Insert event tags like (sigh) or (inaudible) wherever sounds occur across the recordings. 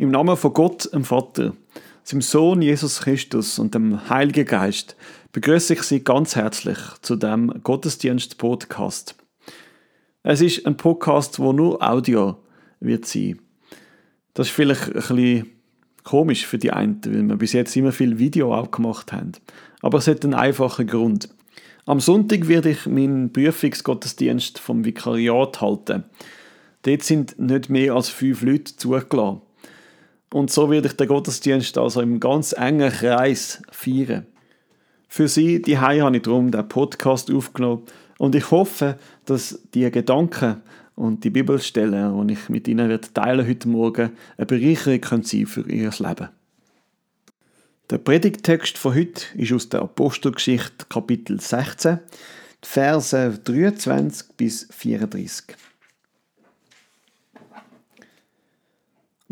Im Namen von Gott, dem Vater, seinem Sohn Jesus Christus und dem Heiligen Geist begrüße ich Sie ganz herzlich zu dem Gottesdienst-Podcast. Es ist ein Podcast, wo nur Audio wird sein. Das ist vielleicht ein bisschen komisch für die einen, weil wir bis jetzt immer viel Video auch gemacht haben. Aber es hat einen einfachen Grund. Am Sonntag werde ich meinen Prüfungsgottesdienst vom Vikariat halten. Dort sind nicht mehr als fünf Leute zugelassen. Und so werde ich den Gottesdienst also im ganz engen Kreis feiern. Für Sie, die habe ich darum den Podcast aufgenommen und ich hoffe, dass die Gedanken und die Bibelstellen, die ich mit Ihnen werde teilen heute Morgen, eine Bereicherung sein für Ihr Leben. Der Predigttext von heute ist aus der Apostelgeschichte Kapitel 16, die Verse 23 bis 34.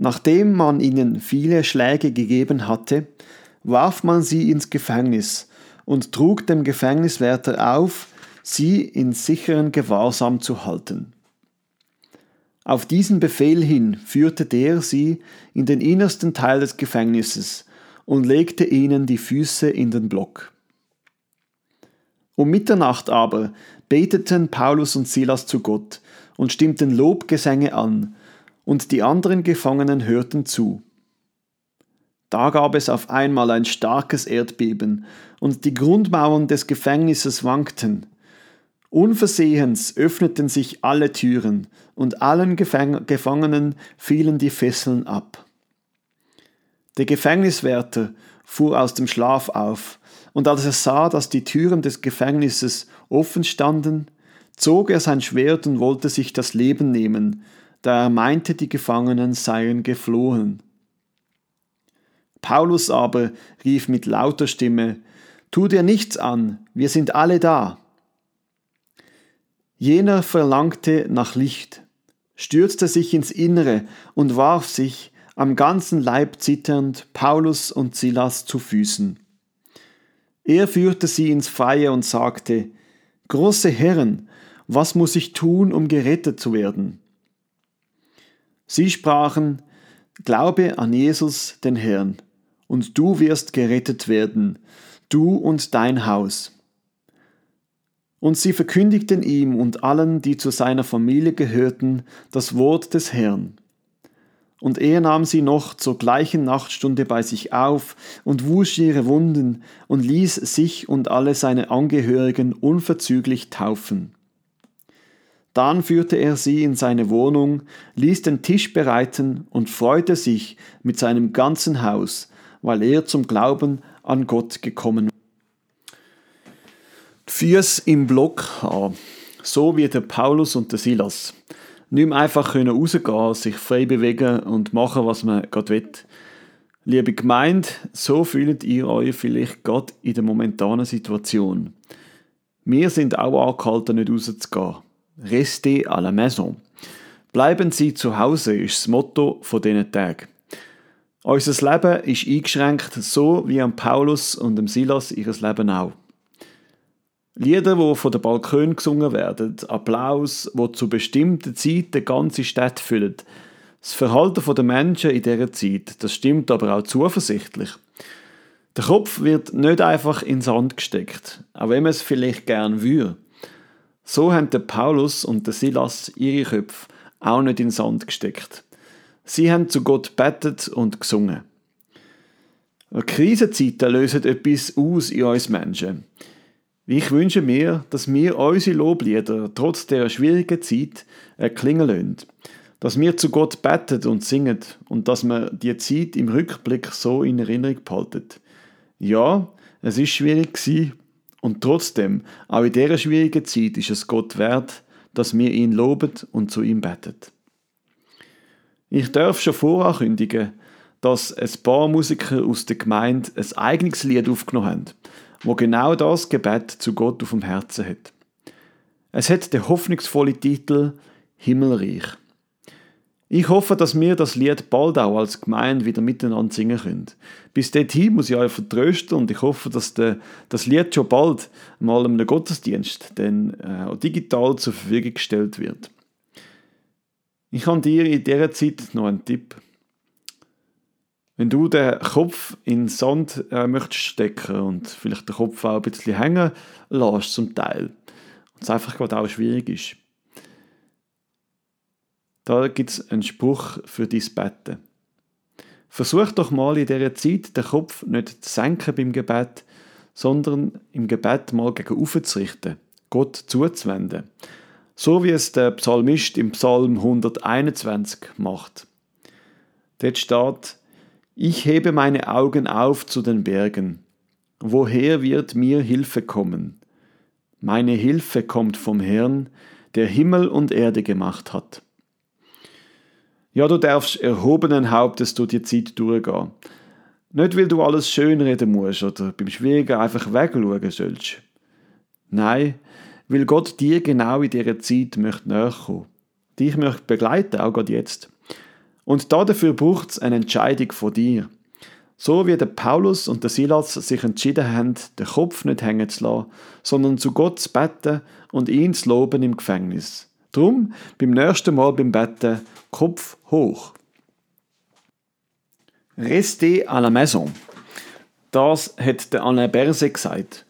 Nachdem man ihnen viele Schläge gegeben hatte, warf man sie ins Gefängnis und trug dem Gefängniswärter auf, sie in sicheren Gewahrsam zu halten. Auf diesen Befehl hin führte der sie in den innersten Teil des Gefängnisses und legte ihnen die Füße in den Block. Um Mitternacht aber beteten Paulus und Silas zu Gott und stimmten Lobgesänge an, und die anderen Gefangenen hörten zu. Da gab es auf einmal ein starkes Erdbeben, und die Grundmauern des Gefängnisses wankten. Unversehens öffneten sich alle Türen, und allen Gefäng Gefangenen fielen die Fesseln ab. Der Gefängniswärter fuhr aus dem Schlaf auf, und als er sah, dass die Türen des Gefängnisses offen standen, zog er sein Schwert und wollte sich das Leben nehmen, da er meinte, die Gefangenen seien geflohen. Paulus aber rief mit lauter Stimme, Tu dir nichts an, wir sind alle da. Jener verlangte nach Licht, stürzte sich ins Innere und warf sich, am ganzen Leib zitternd, Paulus und Silas zu Füßen. Er führte sie ins Freie und sagte, Große Herren, was muss ich tun, um gerettet zu werden? Sie sprachen, Glaube an Jesus, den Herrn, und du wirst gerettet werden, du und dein Haus. Und sie verkündigten ihm und allen, die zu seiner Familie gehörten, das Wort des Herrn. Und er nahm sie noch zur gleichen Nachtstunde bei sich auf und wusch ihre Wunden und ließ sich und alle seine Angehörigen unverzüglich taufen. Dann führte er sie in seine Wohnung, ließ den Tisch bereiten und freute sich mit seinem ganzen Haus, weil er zum Glauben an Gott gekommen war. Fürs im Block haben, so wie der Paulus und der Silas. Nicht mehr einfach rausgehen, sich frei bewegen und machen, was man gerade will. Liebe Gemeinde, so fühlt ihr euch vielleicht gerade in der momentanen Situation. Wir sind auch angehalten, nicht rauszugehen. Restez à la maison. Bleiben Sie zu Hause ist das Motto von diesen Tagen. Unser Leben ist eingeschränkt, so wie am Paulus und dem Silas ihres Leben auch. Lieder, die von den Balkon gesungen werden, Applaus, wo zu bestimmten Zeiten die ganze Stadt füllen. Das Verhalten der Menschen in dieser Zeit, das stimmt aber auch zuversichtlich. Der Kopf wird nicht einfach in Sand gesteckt, auch wenn man es vielleicht gern würde. So haben der Paulus und der Silas ihre Köpfe auch nicht in den Sand gesteckt. Sie haben zu Gott betet und gesungen. Krisenzeiten lösen etwas aus in uns Menschen. Ich wünsche mir, dass wir unsere Loblieder trotz der schwierigen Zeit erklingen lassen. Dass wir zu Gott beten und singen und dass wir die Zeit im Rückblick so in Erinnerung behalten. Ja, es ist schwierig und trotzdem, auch in dieser schwierigen Zeit ist es Gott wert, dass wir ihn loben und zu ihm beten. Ich darf schon vorankündigen, dass ein paar Musiker aus der Gemeinde ein eigenes Lied aufgenommen haben, wo genau das Gebet zu Gott auf dem Herzen hat. Es hat den hoffnungsvollen Titel Himmelreich. Ich hoffe, dass wir das Lied bald auch als Gemeinde wieder miteinander singen können. Bis dorthin muss ich euch vertrösten und ich hoffe, dass der, das Lied schon bald mal einem Gottesdienst dann, äh, digital zur Verfügung gestellt wird. Ich habe dir in dieser Zeit noch einen Tipp. Wenn du den Kopf in den Sand äh, möchtest stecken und vielleicht den Kopf auch ein bisschen hängen lässt zum Teil und es einfach gerade auch schwierig ist, da gibt es einen Spruch für dein Betten. Versuch doch mal in dieser Zeit den Kopf nicht zu senken beim Gebet, sondern im Gebet mal gegen zu richten, Gott zuzuwenden. So wie es der Psalmist im Psalm 121 macht. Dort steht, ich hebe meine Augen auf zu den Bergen. Woher wird mir Hilfe kommen? Meine Hilfe kommt vom Herrn, der Himmel und Erde gemacht hat. Ja, du darfst erhobenen Hauptes durch die Zeit durchgehen. Nicht, weil du alles schönreden musst oder beim Schwiegen einfach wegschauen sollst. Nein, weil Gott dir genau in dieser Zeit möchte näher kommen. Dich möchte begleiten, auch gerade jetzt. Und dafür braucht es eine Entscheidung von dir. So wie der Paulus und der Silas sich entschieden haben, den Kopf nicht hängen zu lassen, sondern zu Gott zu beten und ihn zu loben im Gefängnis. Drum beim nächsten Mal beim Betten Kopf hoch. Restez à la maison. Das hat der Alain Berset gesagt.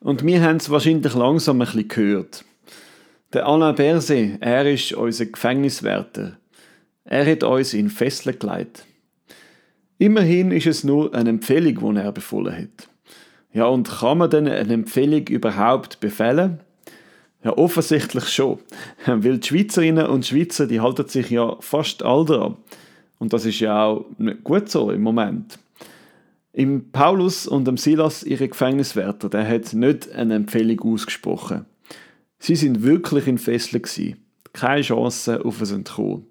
Und wir haben es wahrscheinlich langsam ein bisschen gehört. Der Alain Berset, er ist unser Gefängniswärter. Er hat uns in Fesseln gelegt. Immerhin ist es nur eine Empfehlung, die er befohlen hat. Ja, und kann man denn eine Empfehlung überhaupt befehlen? Ja, offensichtlich schon. (laughs) Weil die Schweizerinnen und Schweizer, die halten sich ja fast all daran. Und das ist ja auch gut so im Moment. Im Paulus und dem Silas, ihre Gefängniswärter, der hat nicht eine Empfehlung ausgesprochen. Sie sind wirklich in Fesseln. Keine Chance auf ein Entkommen.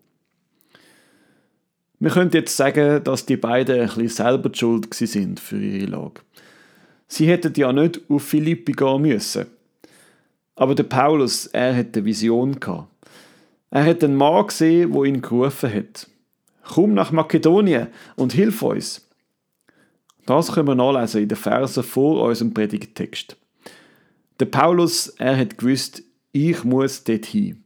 Wir können jetzt sagen, dass die beiden ein bisschen selber die schuld sind für ihre Lage. Sie hätten ja nicht auf Philippi gehen müssen. Aber der Paulus, er hat eine Vision gehabt. Er hat einen Mann gesehen, wo ihn gerufen hat. Komm nach Makedonien und hilf uns. Das können wir nachlesen in den Versen vor unserem Predigtext. Der Paulus, er hat gewusst, ich muss dorthin.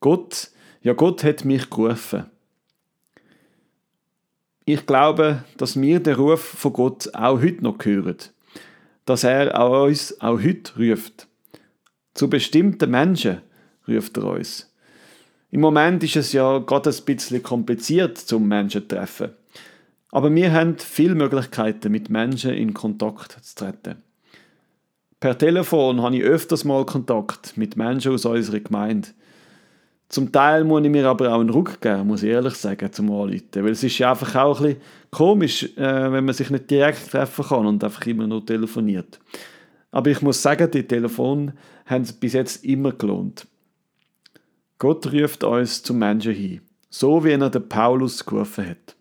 Gott, ja Gott hat mich gerufen. Ich glaube, dass wir den Ruf von Gott auch heute noch hören. Dass er auch uns auch heute ruft. Zu bestimmten Menschen ruft er uns. Im Moment ist es ja gerade ein bisschen kompliziert zum Menschen zu treffen. Aber wir haben viele Möglichkeiten, mit Menschen in Kontakt zu treten. Per Telefon habe ich öfters mal Kontakt mit Menschen aus unserer Gemeinde. Zum Teil muss ich mir aber auch einen Ruck geben, muss ich ehrlich sagen, zum Anrufen. Weil es ist ja einfach auch ein bisschen komisch, äh, wenn man sich nicht direkt treffen kann und einfach immer nur telefoniert. Aber ich muss sagen, die Telefone haben es bis jetzt immer gelohnt. Gott ruft uns zum Menschen hin, so wie er den Paulus gerufen hat.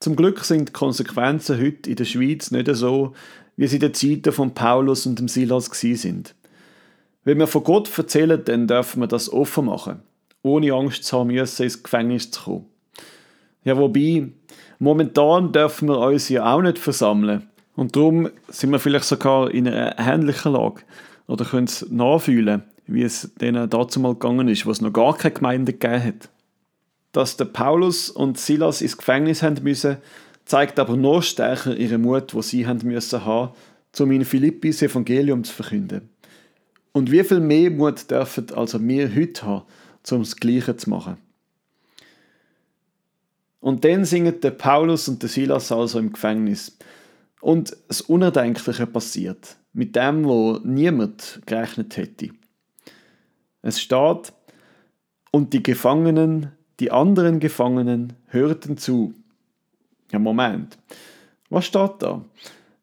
Zum Glück sind die Konsequenzen heute in der Schweiz nicht so, wie sie in den Zeiten von Paulus und dem Silas sind. Wenn wir von Gott erzählen, dann dürfen wir das offen machen, ohne Angst zu haben müssen, ins Gefängnis zu kommen. Ja, wobei, momentan dürfen wir uns ja auch nicht versammeln. Und darum sind wir vielleicht sogar in einer ähnlichen Lage oder können es nachfühlen, wie es denen dazu mal gegangen ist, wo es noch gar keine Gemeinde gegeben hat. Dass der Paulus und Silas ins Gefängnis haben müssen, zeigt aber noch stärker ihren Mut, wo sie haben müssen haben, um in Philippi das Evangelium zu verkünden. Und wie viel mehr Mut dürfen also wir heute haben, um das Gleiche zu machen? Und dann singen der Paulus und der Silas also im Gefängnis. Und das Unerdenkliche passiert, mit dem, wo niemand gerechnet hätte. Es steht, und die Gefangenen, die anderen Gefangenen hörten zu. Ja, Moment. Was steht da?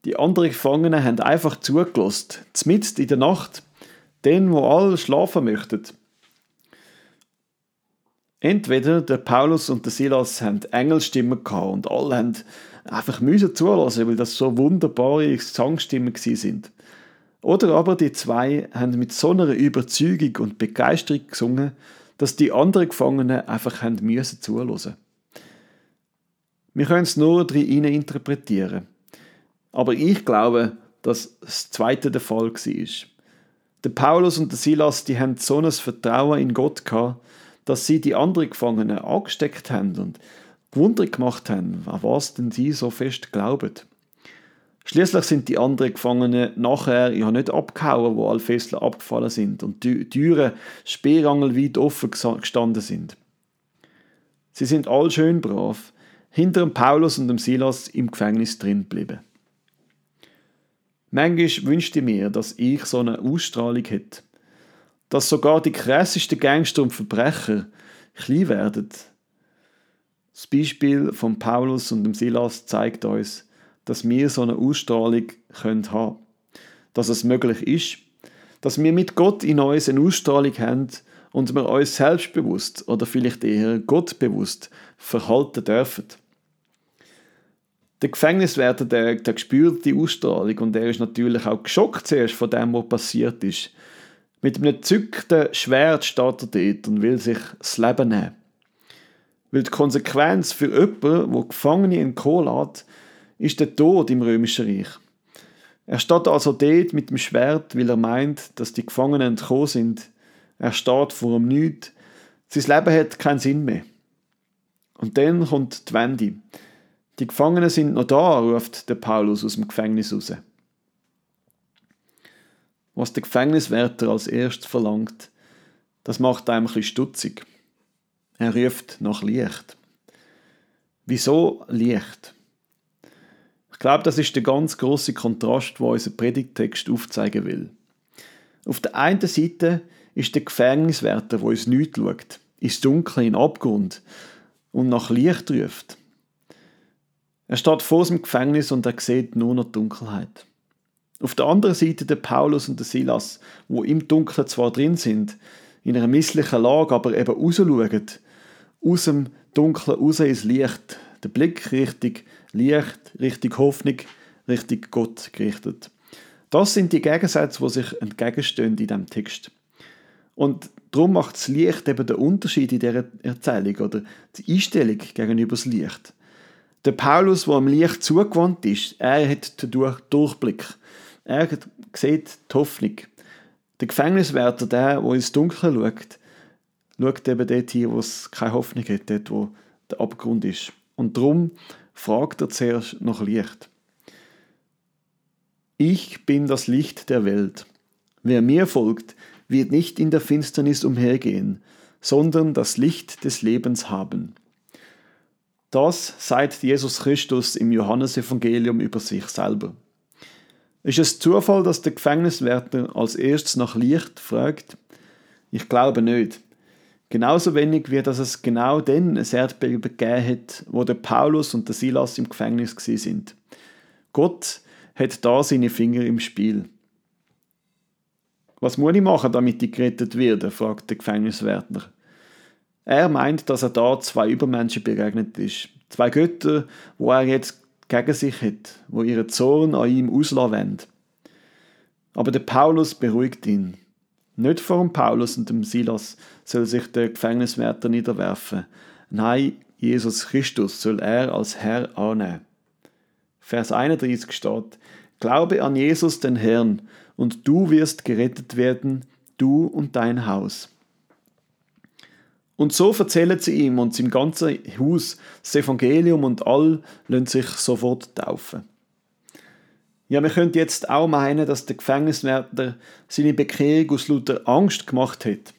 Die anderen Gefangenen haben einfach zugelost, mitten in der Nacht, den, wo alle schlafen möchten. Entweder der Paulus und der Silas haben Engelstimmen gehabt und alle haben einfach müssen zulassen, weil das so wunderbare Gesangsstimmen sind. Oder aber die zwei haben mit so einer Überzeugung und Begeisterung gesungen, dass die anderen Gefangenen einfach haben müssen zulassen. Wir können es nur drin interpretieren. Aber ich glaube, dass das zweite der Fall war. Der Paulus und der Silas, die haben so ein Vertrauen in Gott gehabt, dass sie die anderen Gefangenen angesteckt haben und gewundert gemacht haben, an was denn sie so fest glauben. Schließlich sind die anderen Gefangenen nachher ja nicht abgehauen, wo alle Fesseln abgefallen sind und die Türen speerangelweit offen gestanden sind. Sie sind all schön brav, hinter dem Paulus und dem Silas im Gefängnis drin geblieben. Manchmal wünschte ich mir, dass ich so eine Ausstrahlung hätte, dass sogar die krassesten Gangster und Verbrecher klein werden. Das Beispiel von Paulus und dem Silas zeigt uns, dass wir so eine Ausstrahlung können haben Dass es möglich ist, dass wir mit Gott in uns eine Ausstrahlung haben und wir uns selbstbewusst oder vielleicht eher gottbewusst verhalten dürfen. Der Gefängniswärter, der, der spürt die Ausstrahlung und er ist natürlich auch geschockt zuerst von dem, was passiert ist. Mit einem zückten Schwert steht er dort und will sich das Leben nehmen. Weil die Konsequenz für jemanden, der Gefangene in lässt, ist der Tod im Römischen Reich. Er steht also dort mit dem Schwert, weil er meint, dass die Gefangenen entkommen sind. Er steht vor dem Nichts. Sein Leben hat keinen Sinn mehr. Und dann kommt die Wende. Die Gefangenen sind noch da, ruft der Paulus aus dem Gefängnis raus. Was der Gefängniswärter als erstes verlangt, das macht einem ein bisschen stutzig. Er ruft nach Licht. Wieso Licht? glaube, das ist der ganz große Kontrast, wo unser Predigttext aufzeigen will. Auf der einen Seite ist der Gefängniswärter, wo uns nichts schaut, ins Dunkle, in Abgrund und nach Licht ruft. Er steht vor dem Gefängnis und er sieht nur noch Dunkelheit. Auf der anderen Seite der Paulus und der Silas, wo im Dunkeln zwar drin sind, in einer misslichen Lage, aber eben rausschauen, aus dem Dunkeln raus ins Licht, der Blick richtig Licht, richtig Hoffnung, richtig Gott gerichtet. Das sind die Gegensätze, die sich entgegenstehen in diesem Text. Und darum macht das Licht eben den Unterschied in dieser Erzählung oder die Einstellung gegenüber das Licht. Der Paulus, der am Licht zugewandt ist, er hat den Durchblick. Er sieht die Hoffnung. Der Gefängniswärter, der, der ins Dunkel schaut, schaut eben dort hin, wo es keine Hoffnung hat, dort, wo der Abgrund ist. Und darum fragt er zuerst nach Licht. Ich bin das Licht der Welt. Wer mir folgt, wird nicht in der Finsternis umhergehen, sondern das Licht des Lebens haben. Das sagt Jesus Christus im Johannesevangelium über sich selber. Ist es Zufall, dass der Gefängniswärter als erstes nach Licht fragt? Ich glaube nicht. Genauso wenig wie dass es genau dann ein Erdbeben gegeben hat, wo der Paulus und der Silas im Gefängnis sind. Gott hat da seine Finger im Spiel. Was muss ich machen, damit ich gerettet werde? fragt der Gefängniswärter. Er meint, dass er da zwei Übermenschen begegnet ist. Zwei Götter, wo er jetzt gegen sich hat, wo ihren Zorn an ihm auslassen Aber der Paulus beruhigt ihn. Nicht vor dem Paulus und dem Silas soll sich der Gefängniswärter niederwerfen. Nein, Jesus Christus soll er als Herr annehmen. Vers 31 steht, Glaube an Jesus den Herrn, und du wirst gerettet werden, du und dein Haus. Und so erzählen sie ihm und seinem ganzen Haus das Evangelium und all lassen sich sofort taufen. Ja, wir könnten jetzt auch meinen, dass der Gefängniswärter seine Bekehrung aus lauter Angst gemacht hat.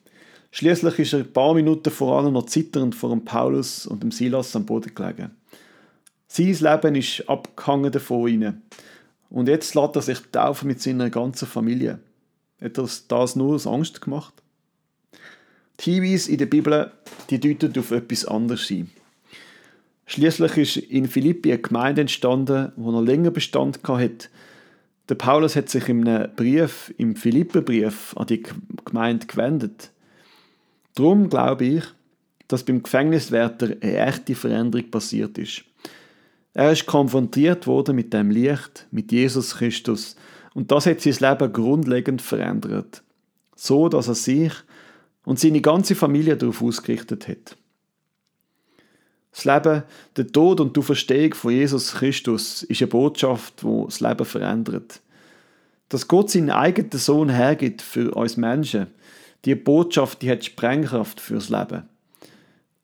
Schließlich ist er ein paar Minuten vor allem noch zitternd vor dem Paulus und dem Silas am Boden gelegen. Sein Leben ist abgehangen davon ihnen. Und jetzt lässt er sich taufen mit seiner ganzen Familie. Hat er das nur aus Angst gemacht? Die Hinweise in der Bibel die deuten auf etwas anderes hin. Schließlich ist in Philippi eine Gemeinde entstanden, die noch länger Bestand hatte. Der Paulus hat sich in einem Brief, im Philipperbrief, an die Gemeinde gewendet. Darum glaube ich, dass beim Gefängniswärter eine echte Veränderung passiert ist. Er ist konfrontiert worden mit dem Licht, mit Jesus Christus, und das hat sein Leben grundlegend verändert. So, dass er sich und seine ganze Familie darauf ausgerichtet hat. Das Leben, der Tod und die Auferstehung von Jesus Christus ist eine Botschaft, die das Leben verändert. Dass Gott seinen eigenen Sohn hergibt für uns Menschen, die Botschaft, die hat Sprengkraft fürs Leben.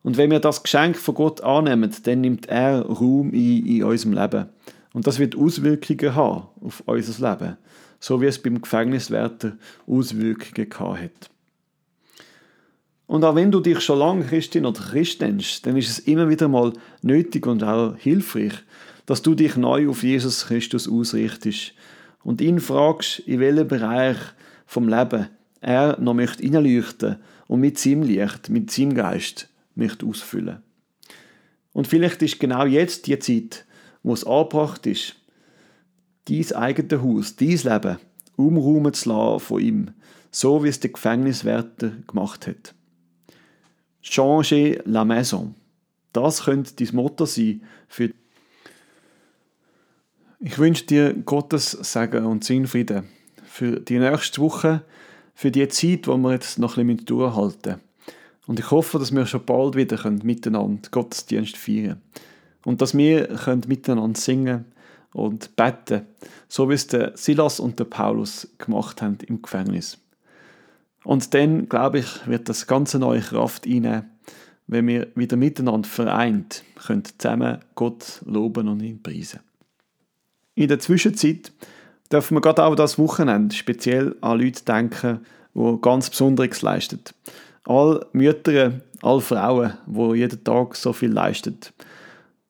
Und wenn wir das Geschenk von Gott annehmen, dann nimmt er Raum ein in unserem Leben. Und das wird Auswirkungen haben auf unser Leben, so wie es beim Gefängniswärter Auswirkungen gehabt hat. Und auch wenn du dich schon lange Christin oder Christ nennst, dann ist es immer wieder mal nötig und auch hilfreich, dass du dich neu auf Jesus Christus ausrichtest und ihn fragst, in welchem Bereich vom Leben er noch möchte hineinleuchten und mit seinem Licht, mit seinem Geist möchte ausfüllen. Und vielleicht ist genau jetzt die Zeit, wo es angebracht ist, dies eigene Haus, dies Leben umräumen zu lassen von ihm, so wie es der Gefängniswärter gemacht hat. Changer la maison. Das könnte dein Motto sein für Ich wünsche dir Gottes Segen und Sinnfrieden für die nächste Woche, für die Zeit, wo wir jetzt noch ein bisschen durchhalten müssen. Und ich hoffe, dass wir schon bald wieder miteinander Gottesdienst feiern und dass wir miteinander singen und beten, so wie es der Silas und der Paulus gemacht haben im Gefängnis. Und dann, glaube ich, wird das ganze neue Kraft einnehmen, wenn wir wieder miteinander vereint können zusammen Gott loben und ihn preisen. In der Zwischenzeit dürfen wir gerade auch das Wochenende speziell an Leute denken, die ganz Besonderes leisten. All Mütter, all Frauen, die jeden Tag so viel leisten.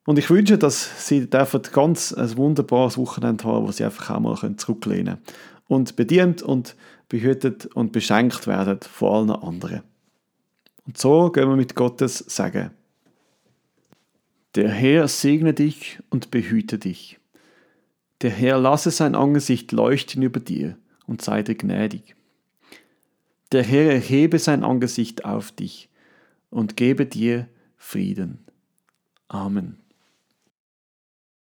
Und ich wünsche, dass sie dürfen ganz ein wunderbares Wochenende haben, wo sie einfach auch mal zurücklehnen können. Und bedient und behütet und beschenkt werden von allen anderen. Und so gehen wir mit Gottes Sagen. Der Herr segne dich und behüte dich. Der Herr lasse sein Angesicht leuchten über dir und sei dir gnädig. Der Herr erhebe sein Angesicht auf dich und gebe dir Frieden. Amen.